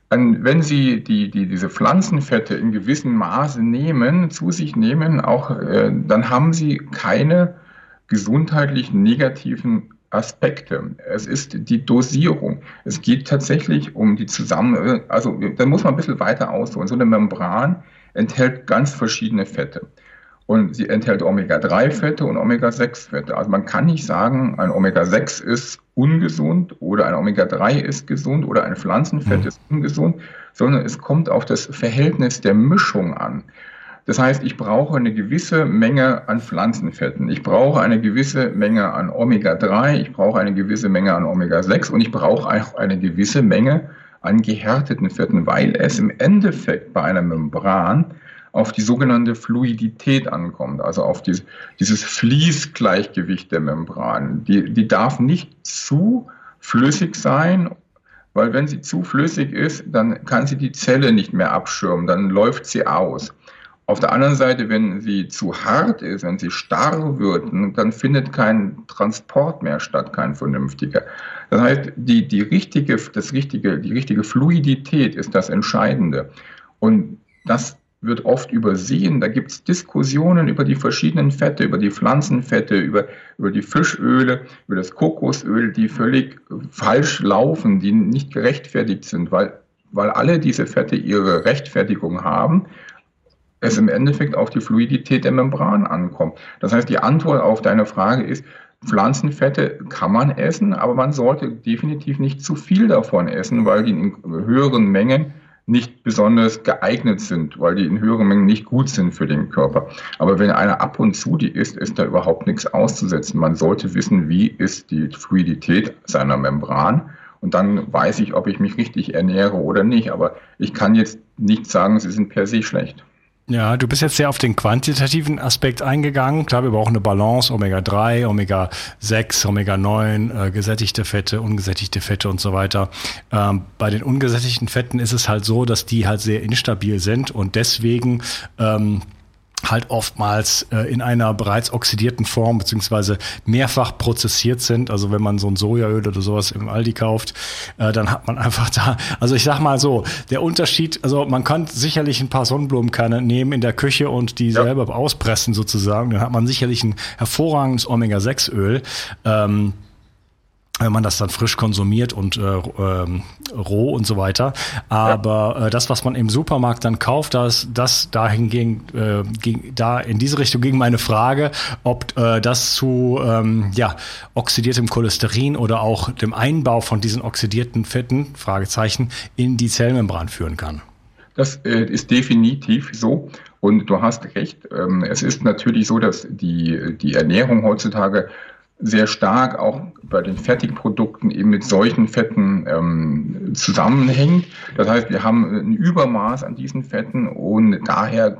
Und wenn Sie die, die, diese Pflanzenfette in gewissem Maße nehmen, zu sich nehmen, auch, äh, dann haben Sie keine gesundheitlich negativen Aspekte. Es ist die Dosierung. Es geht tatsächlich um die Zusammen, also da muss man ein bisschen weiter ausholen. So eine Membran enthält ganz verschiedene Fette. Und sie enthält Omega-3-Fette und Omega-6-Fette. Also man kann nicht sagen, ein Omega-6 ist ungesund oder ein Omega-3 ist gesund oder ein Pflanzenfett mhm. ist ungesund, sondern es kommt auf das Verhältnis der Mischung an. Das heißt, ich brauche eine gewisse Menge an Pflanzenfetten. Ich brauche eine gewisse Menge an Omega-3, ich brauche eine gewisse Menge an Omega-6 und ich brauche auch eine gewisse Menge an gehärteten Fetten, weil es im Endeffekt bei einer Membran auf die sogenannte Fluidität ankommt, also auf dieses, dieses Fließgleichgewicht der Membran. Die, die darf nicht zu flüssig sein, weil wenn sie zu flüssig ist, dann kann sie die Zelle nicht mehr abschirmen, dann läuft sie aus. Auf der anderen Seite, wenn sie zu hart ist, wenn sie starr wird, dann findet kein Transport mehr statt, kein vernünftiger. Das heißt, die, die, richtige, das richtige, die richtige Fluidität ist das Entscheidende. Und das wird oft übersehen. Da gibt es Diskussionen über die verschiedenen Fette, über die Pflanzenfette, über, über die Fischöle, über das Kokosöl, die völlig falsch laufen, die nicht gerechtfertigt sind, weil, weil alle diese Fette ihre Rechtfertigung haben es im Endeffekt auf die Fluidität der Membran ankommt. Das heißt, die Antwort auf deine Frage ist, Pflanzenfette kann man essen, aber man sollte definitiv nicht zu viel davon essen, weil die in höheren Mengen nicht besonders geeignet sind, weil die in höheren Mengen nicht gut sind für den Körper. Aber wenn einer ab und zu die isst, ist da überhaupt nichts auszusetzen. Man sollte wissen, wie ist die Fluidität seiner Membran und dann weiß ich, ob ich mich richtig ernähre oder nicht. Aber ich kann jetzt nicht sagen, sie sind per se schlecht. Ja, du bist jetzt sehr auf den quantitativen Aspekt eingegangen. Klar, wir brauchen eine Balance, Omega-3, Omega-6, Omega-9, äh, gesättigte Fette, ungesättigte Fette und so weiter. Ähm, bei den ungesättigten Fetten ist es halt so, dass die halt sehr instabil sind und deswegen ähm, halt oftmals äh, in einer bereits oxidierten Form beziehungsweise mehrfach prozessiert sind. Also wenn man so ein Sojaöl oder sowas im Aldi kauft, äh, dann hat man einfach da, also ich sag mal so, der Unterschied, also man kann sicherlich ein paar Sonnenblumenkerne nehmen in der Küche und die ja. selber auspressen sozusagen, dann hat man sicherlich ein hervorragendes Omega-6-Öl. Ähm, wenn man das dann frisch konsumiert und äh, ähm, roh und so weiter. Aber ja. äh, das, was man im Supermarkt dann kauft, das, das dahingegen, äh, ging, da in diese Richtung ging meine Frage, ob äh, das zu ähm, ja, oxidiertem Cholesterin oder auch dem Einbau von diesen oxidierten Fetten, Fragezeichen, in die Zellmembran führen kann. Das äh, ist definitiv so. Und du hast recht. Ähm, es ist natürlich so, dass die, die Ernährung heutzutage sehr stark auch bei den Fertigprodukten eben mit solchen Fetten ähm, zusammenhängt. Das heißt, wir haben ein Übermaß an diesen Fetten und daher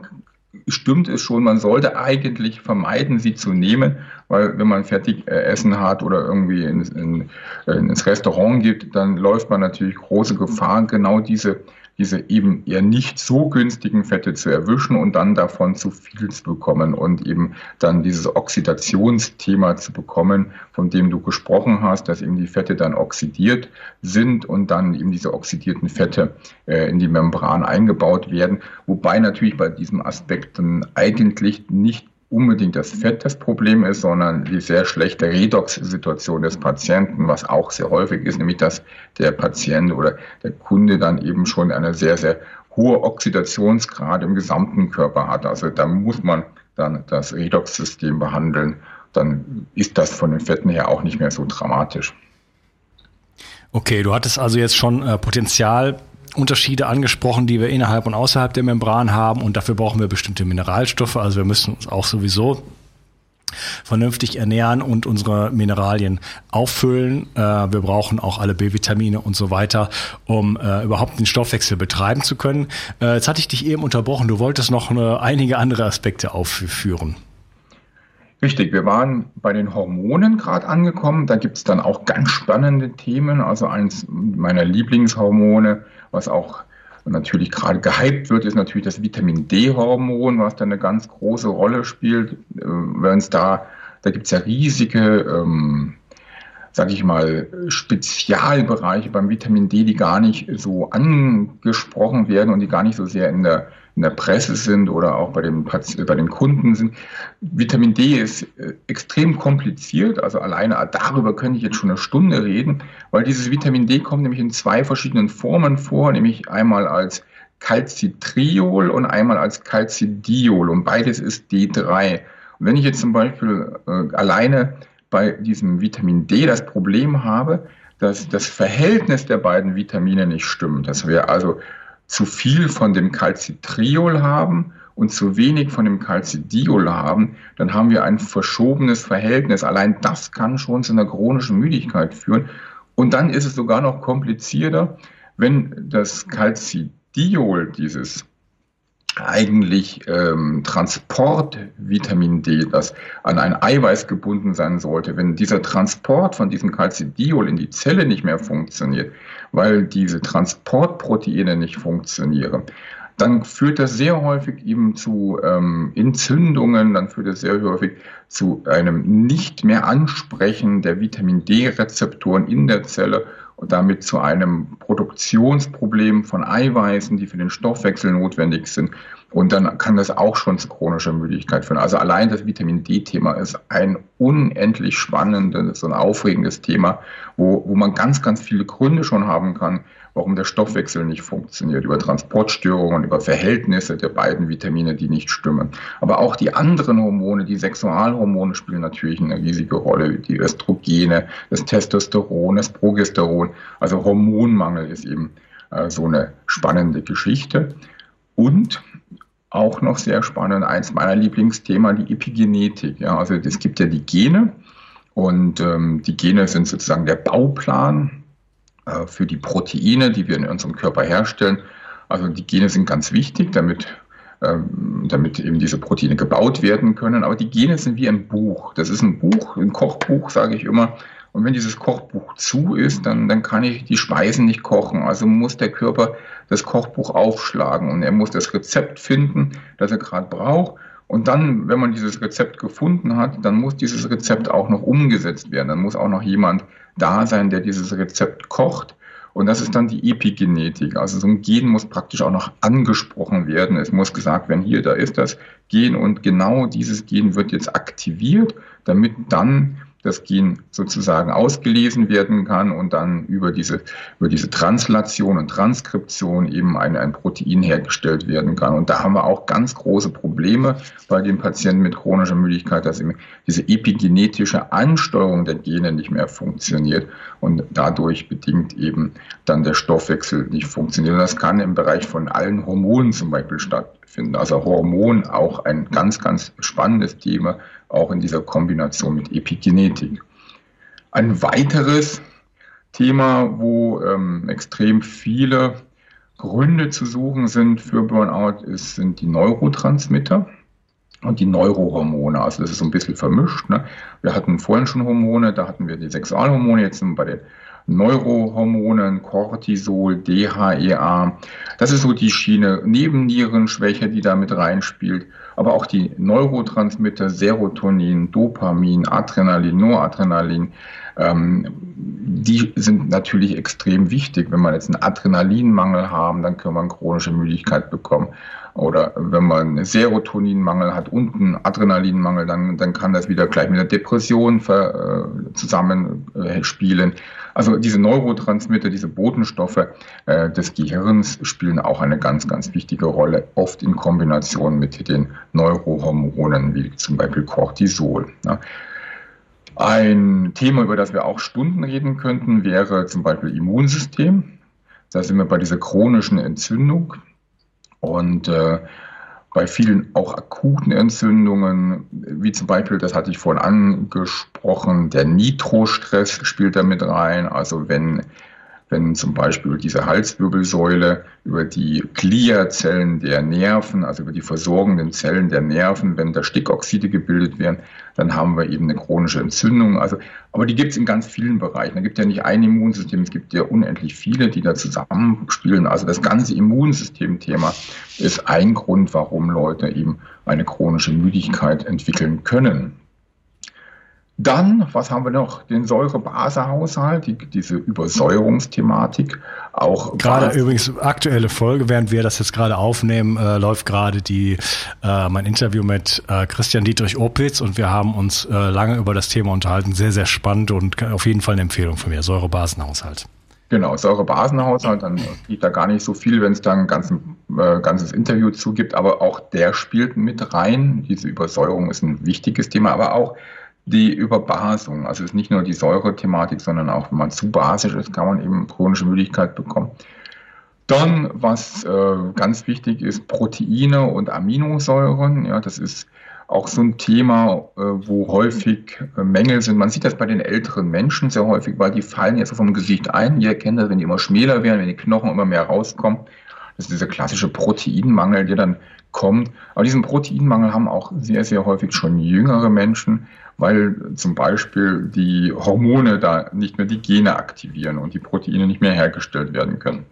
stimmt es schon, man sollte eigentlich vermeiden, sie zu nehmen, weil wenn man fertig äh, Essen hat oder irgendwie ins, in, ins Restaurant geht, dann läuft man natürlich große Gefahr, genau diese diese eben eher nicht so günstigen Fette zu erwischen und dann davon zu viel zu bekommen und eben dann dieses Oxidationsthema zu bekommen, von dem du gesprochen hast, dass eben die Fette dann oxidiert sind und dann eben diese oxidierten Fette äh, in die Membran eingebaut werden. Wobei natürlich bei diesem Aspekt dann eigentlich nicht unbedingt das Fett das Problem ist, sondern die sehr schlechte Redox-Situation des Patienten, was auch sehr häufig ist, nämlich dass der Patient oder der Kunde dann eben schon eine sehr, sehr hohe Oxidationsgrad im gesamten Körper hat. Also da muss man dann das Redox-System behandeln. Dann ist das von den Fetten her auch nicht mehr so dramatisch. Okay, du hattest also jetzt schon äh, Potenzial Unterschiede angesprochen, die wir innerhalb und außerhalb der Membran haben und dafür brauchen wir bestimmte Mineralstoffe. Also wir müssen uns auch sowieso vernünftig ernähren und unsere Mineralien auffüllen. Äh, wir brauchen auch alle B-Vitamine und so weiter, um äh, überhaupt den Stoffwechsel betreiben zu können. Äh, jetzt hatte ich dich eben unterbrochen. Du wolltest noch eine, einige andere Aspekte aufführen. Richtig, wir waren bei den Hormonen gerade angekommen. Da gibt es dann auch ganz spannende Themen. Also eins meiner Lieblingshormone, was auch natürlich gerade gehypt wird, ist natürlich das Vitamin D-Hormon, was da eine ganz große Rolle spielt. Äh, Wenn es da, da gibt es ja riesige, ähm, sage ich mal, Spezialbereiche beim Vitamin D, die gar nicht so angesprochen werden und die gar nicht so sehr in der in der Presse sind oder auch bei den, bei den Kunden sind. Vitamin D ist äh, extrem kompliziert, also alleine darüber könnte ich jetzt schon eine Stunde reden, weil dieses Vitamin D kommt nämlich in zwei verschiedenen Formen vor, nämlich einmal als Calcitriol und einmal als Calcidiol und beides ist D3. Und wenn ich jetzt zum Beispiel äh, alleine bei diesem Vitamin D das Problem habe, dass das Verhältnis der beiden Vitamine nicht stimmt, dass wir also zu viel von dem Calcitriol haben und zu wenig von dem Calcidiol haben, dann haben wir ein verschobenes Verhältnis. Allein das kann schon zu einer chronischen Müdigkeit führen. Und dann ist es sogar noch komplizierter, wenn das Calcidiol, dieses eigentlich ähm, Transportvitamin D, das an ein Eiweiß gebunden sein sollte, wenn dieser Transport von diesem Calcidiol in die Zelle nicht mehr funktioniert, weil diese Transportproteine nicht funktionieren, dann führt das sehr häufig eben zu ähm, Entzündungen, dann führt das sehr häufig zu einem nicht mehr Ansprechen der Vitamin D-Rezeptoren in der Zelle und damit zu einem Produktionsproblem von Eiweißen, die für den Stoffwechsel notwendig sind. Und dann kann das auch schon zu chronischer Müdigkeit führen. Also allein das Vitamin D-Thema ist ein unendlich spannendes und aufregendes Thema, wo, wo man ganz, ganz viele Gründe schon haben kann, warum der Stoffwechsel nicht funktioniert, über Transportstörungen, über Verhältnisse der beiden Vitamine, die nicht stimmen. Aber auch die anderen Hormone, die Sexualhormone spielen natürlich eine riesige Rolle, die Östrogene, das Testosteron, das Progesteron. Also Hormonmangel ist eben äh, so eine spannende Geschichte. Und auch noch sehr spannend, eins meiner Lieblingsthema, die Epigenetik. Ja, also es gibt ja die Gene und ähm, die Gene sind sozusagen der Bauplan äh, für die Proteine, die wir in unserem Körper herstellen. Also die Gene sind ganz wichtig, damit, ähm, damit eben diese Proteine gebaut werden können. Aber die Gene sind wie ein Buch. Das ist ein Buch, ein Kochbuch, sage ich immer. Und wenn dieses Kochbuch zu ist, dann, dann kann ich die Speisen nicht kochen. Also muss der Körper das Kochbuch aufschlagen und er muss das Rezept finden, das er gerade braucht. Und dann, wenn man dieses Rezept gefunden hat, dann muss dieses Rezept auch noch umgesetzt werden. Dann muss auch noch jemand da sein, der dieses Rezept kocht. Und das ist dann die Epigenetik. Also so ein Gen muss praktisch auch noch angesprochen werden. Es muss gesagt werden, hier, da ist das Gen und genau dieses Gen wird jetzt aktiviert, damit dann das Gen sozusagen ausgelesen werden kann und dann über diese, über diese Translation und Transkription eben ein, ein Protein hergestellt werden kann. Und da haben wir auch ganz große Probleme bei den Patienten mit chronischer Müdigkeit, dass eben diese epigenetische Ansteuerung der Gene nicht mehr funktioniert und dadurch bedingt eben dann der Stoffwechsel nicht funktioniert. Und das kann im Bereich von allen Hormonen zum Beispiel stattfinden. Also Hormon auch ein ganz, ganz spannendes Thema, auch in dieser Kombination mit Epigenetik. Ein weiteres Thema, wo ähm, extrem viele Gründe zu suchen sind für Burnout, ist, sind die Neurotransmitter und die Neurohormone. Also das ist so ein bisschen vermischt. Ne? Wir hatten vorhin schon Hormone, da hatten wir die Sexualhormone, jetzt sind wir bei den Neurohormonen, Cortisol, DHEA. Das ist so die Schiene Nebennierenschwäche, die da mit reinspielt. Aber auch die Neurotransmitter, Serotonin, Dopamin, Adrenalin, Noradrenalin, ähm, die sind natürlich extrem wichtig. Wenn wir jetzt einen Adrenalinmangel haben, dann können wir chronische Müdigkeit bekommen. Oder wenn man Serotoninmangel hat und einen Adrenalinmangel, dann, dann kann das wieder gleich mit der Depression ver, äh, zusammenspielen. Äh, also diese Neurotransmitter, diese Botenstoffe äh, des Gehirns spielen auch eine ganz, ganz wichtige Rolle, oft in Kombination mit den Neurohormonen wie zum Beispiel Cortisol. Ja. Ein Thema, über das wir auch Stunden reden könnten, wäre zum Beispiel Immunsystem. Da sind wir bei dieser chronischen Entzündung. Und äh, bei vielen auch akuten Entzündungen, wie zum Beispiel, das hatte ich vorhin angesprochen, der Nitrostress spielt da mit rein. Also wenn wenn zum Beispiel diese Halswirbelsäule über die Gliazellen der Nerven, also über die versorgenden Zellen der Nerven, wenn da Stickoxide gebildet werden, dann haben wir eben eine chronische Entzündung. Also, aber die gibt es in ganz vielen Bereichen. Da gibt ja nicht ein Immunsystem, es gibt ja unendlich viele, die da zusammenspielen. Also das ganze Immunsystemthema ist ein Grund, warum Leute eben eine chronische Müdigkeit entwickeln können. Dann, was haben wir noch? Den Säure-Base-Haushalt, die, diese Übersäuerungsthematik. Auch gerade Bas übrigens aktuelle Folge, während wir das jetzt gerade aufnehmen, äh, läuft gerade die äh, mein Interview mit äh, Christian Dietrich Opitz und wir haben uns äh, lange über das Thema unterhalten. Sehr, sehr spannend und auf jeden Fall eine Empfehlung von mir. Säure-Basen-Haushalt. Genau, Säure-Basen-Haushalt, dann gibt da gar nicht so viel, wenn es da ein ganzes, äh, ganzes Interview zugibt, aber auch der spielt mit rein. Diese Übersäuerung ist ein wichtiges Thema, aber auch die Überbasung. Also es ist nicht nur die Säure-Thematik, sondern auch, wenn man zu basisch ist, kann man eben chronische Müdigkeit bekommen. Dann, was äh, ganz wichtig ist, Proteine und Aminosäuren. Ja, das ist auch so ein Thema, äh, wo häufig äh, Mängel sind. Man sieht das bei den älteren Menschen sehr häufig, weil die fallen jetzt vom Gesicht ein. Ihr kennt das, wenn die immer schmäler werden, wenn die Knochen immer mehr rauskommen. Das ist dieser klassische Proteinmangel, der dann kommt. Aber diesen Proteinmangel haben auch sehr, sehr häufig schon jüngere Menschen, weil zum Beispiel die Hormone da nicht mehr die Gene aktivieren und die Proteine nicht mehr hergestellt werden können.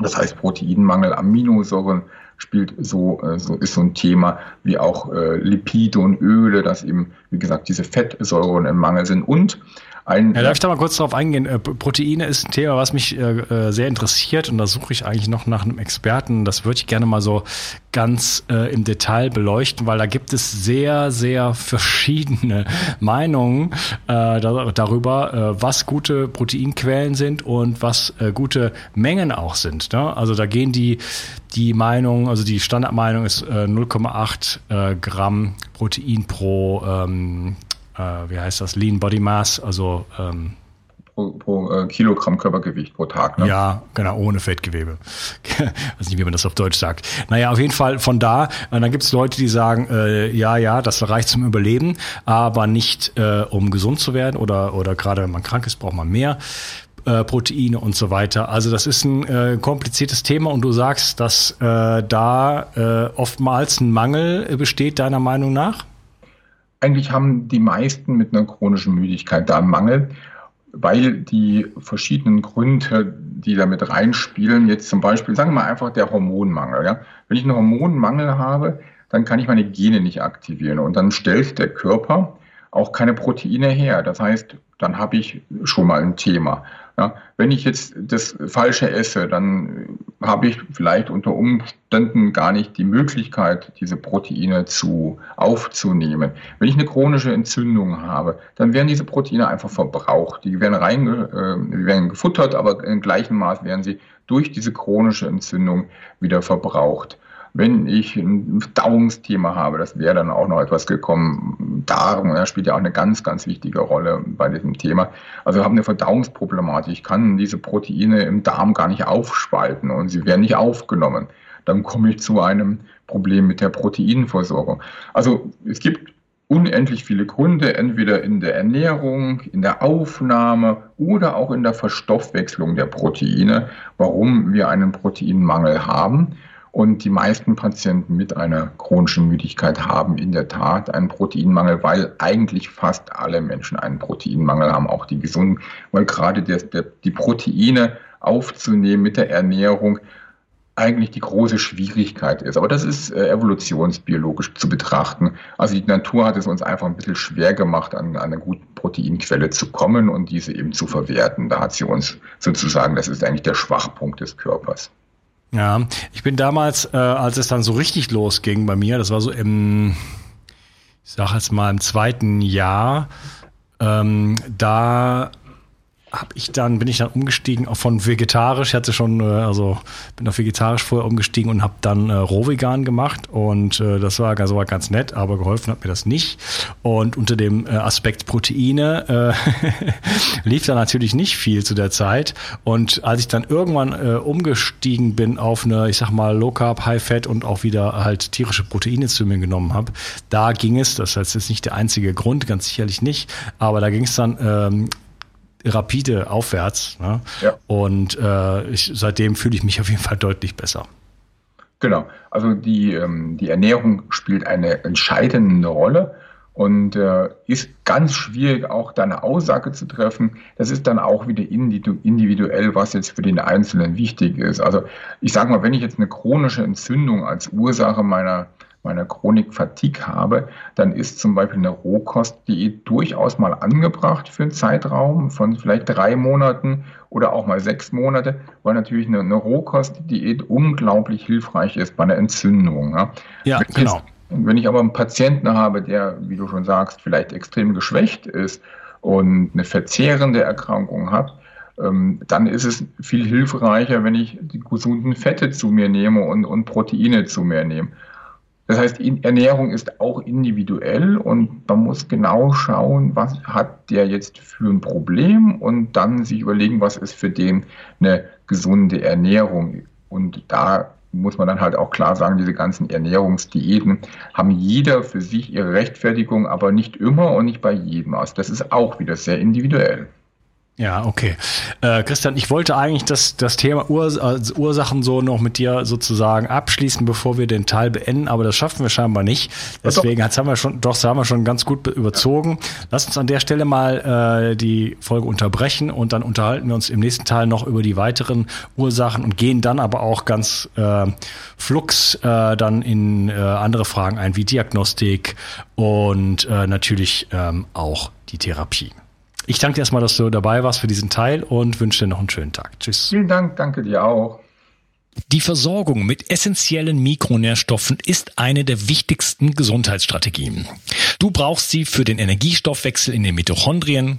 Das heißt, Proteinmangel, Aminosäuren spielt so, äh, so ist so ein Thema, wie auch äh, Lipide und Öle, dass eben, wie gesagt, diese Fettsäuren im Mangel sind. Und ein, ja, darf ich da mal kurz drauf eingehen? Äh, Proteine ist ein Thema, was mich äh, äh, sehr interessiert und da suche ich eigentlich noch nach einem Experten. Das würde ich gerne mal so ganz äh, im Detail beleuchten, weil da gibt es sehr, sehr verschiedene Meinungen äh, darüber, äh, was gute Proteinquellen sind und was gute Mengen auch sind. Ne? Also da gehen die, die Meinung, also die Standardmeinung ist äh, 0,8 äh, Gramm Protein pro ähm, äh, wie heißt das, Lean Body Mass, also ähm, pro, pro äh, Kilogramm Körpergewicht pro Tag. Ne? Ja, genau, ohne Fettgewebe. weiß nicht, wie man das auf Deutsch sagt. Naja, auf jeden Fall von da. Und dann gibt es Leute, die sagen, äh, ja, ja, das reicht zum Überleben, aber nicht äh, um gesund zu werden oder, oder gerade wenn man krank ist, braucht man mehr. Äh, Proteine und so weiter. Also das ist ein äh, kompliziertes Thema und du sagst, dass äh, da äh, oftmals ein Mangel besteht, deiner Meinung nach? Eigentlich haben die meisten mit einer chronischen Müdigkeit da einen Mangel, weil die verschiedenen Gründe, die damit reinspielen, jetzt zum Beispiel, sagen wir mal einfach der Hormonmangel. Ja? Wenn ich einen Hormonmangel habe, dann kann ich meine Gene nicht aktivieren und dann stellt der Körper auch keine Proteine her. Das heißt, dann habe ich schon mal ein Thema. Ja, wenn ich jetzt das Falsche esse, dann habe ich vielleicht unter Umständen gar nicht die Möglichkeit, diese Proteine zu aufzunehmen. Wenn ich eine chronische Entzündung habe, dann werden diese Proteine einfach verbraucht. Die werden rein, äh, werden gefuttert, aber im gleichen Maß werden sie durch diese chronische Entzündung wieder verbraucht. Wenn ich ein Verdauungsthema habe, das wäre dann auch noch etwas gekommen. Darm ja, spielt ja auch eine ganz, ganz wichtige Rolle bei diesem Thema. Also wir haben eine Verdauungsproblematik. Ich kann diese Proteine im Darm gar nicht aufspalten und sie werden nicht aufgenommen. Dann komme ich zu einem Problem mit der Proteinversorgung. Also es gibt unendlich viele Gründe, entweder in der Ernährung, in der Aufnahme oder auch in der Verstoffwechslung der Proteine, warum wir einen Proteinmangel haben. Und die meisten Patienten mit einer chronischen Müdigkeit haben in der Tat einen Proteinmangel, weil eigentlich fast alle Menschen einen Proteinmangel haben, auch die gesunden, weil gerade der, der, die Proteine aufzunehmen mit der Ernährung eigentlich die große Schwierigkeit ist. Aber das ist äh, evolutionsbiologisch zu betrachten. Also die Natur hat es uns einfach ein bisschen schwer gemacht, an, an eine gute Proteinquelle zu kommen und diese eben zu verwerten. Da hat sie uns sozusagen, das ist eigentlich der Schwachpunkt des Körpers. Ja, ich bin damals, äh, als es dann so richtig losging bei mir, das war so im, ich sag jetzt mal im zweiten Jahr, ähm, da habe ich dann bin ich dann umgestiegen auch von vegetarisch. Ich hatte schon äh, also bin auf vegetarisch vorher umgestiegen und habe dann äh, rohvegan gemacht und äh, das war ganz war ganz nett, aber geholfen hat mir das nicht. Und unter dem äh, Aspekt Proteine äh, lief da natürlich nicht viel zu der Zeit. Und als ich dann irgendwann äh, umgestiegen bin auf eine, ich sag mal Low Carb, High Fat und auch wieder halt tierische Proteine zu mir genommen habe, da ging es. Das heißt, das ist nicht der einzige Grund, ganz sicherlich nicht, aber da ging es dann ähm, rapide aufwärts. Ne? Ja. Und äh, ich, seitdem fühle ich mich auf jeden Fall deutlich besser. Genau, also die, ähm, die Ernährung spielt eine entscheidende Rolle und äh, ist ganz schwierig auch da eine Aussage zu treffen. Das ist dann auch wieder individuell, was jetzt für den Einzelnen wichtig ist. Also ich sage mal, wenn ich jetzt eine chronische Entzündung als Ursache meiner meiner Chronik Fatigue habe, dann ist zum Beispiel eine Rohkostdiät durchaus mal angebracht für einen Zeitraum von vielleicht drei Monaten oder auch mal sechs Monate, weil natürlich eine, eine Rohkostdiät unglaublich hilfreich ist bei einer Entzündung. Ja, ja wenn genau. Wenn ich aber einen Patienten habe, der, wie du schon sagst, vielleicht extrem geschwächt ist und eine verzehrende Erkrankung hat, ähm, dann ist es viel hilfreicher, wenn ich die gesunden Fette zu mir nehme und, und Proteine zu mir nehme. Das heißt, Ernährung ist auch individuell und man muss genau schauen, was hat der jetzt für ein Problem und dann sich überlegen, was ist für den eine gesunde Ernährung. Und da muss man dann halt auch klar sagen, diese ganzen Ernährungsdiäten haben jeder für sich ihre Rechtfertigung, aber nicht immer und nicht bei jedem aus. Das ist auch wieder sehr individuell. Ja, okay. Äh, Christian, ich wollte eigentlich das, das Thema Urs also Ursachen so noch mit dir sozusagen abschließen, bevor wir den Teil beenden, aber das schaffen wir scheinbar nicht. Deswegen jetzt haben wir schon, doch, haben wir schon ganz gut überzogen. Lass uns an der Stelle mal äh, die Folge unterbrechen und dann unterhalten wir uns im nächsten Teil noch über die weiteren Ursachen und gehen dann aber auch ganz äh, flux äh, dann in äh, andere Fragen ein, wie Diagnostik und äh, natürlich ähm, auch die Therapie. Ich danke dir erstmal, dass du dabei warst für diesen Teil und wünsche dir noch einen schönen Tag. Tschüss. Vielen Dank, danke dir auch. Die Versorgung mit essentiellen Mikronährstoffen ist eine der wichtigsten Gesundheitsstrategien. Du brauchst sie für den Energiestoffwechsel in den Mitochondrien,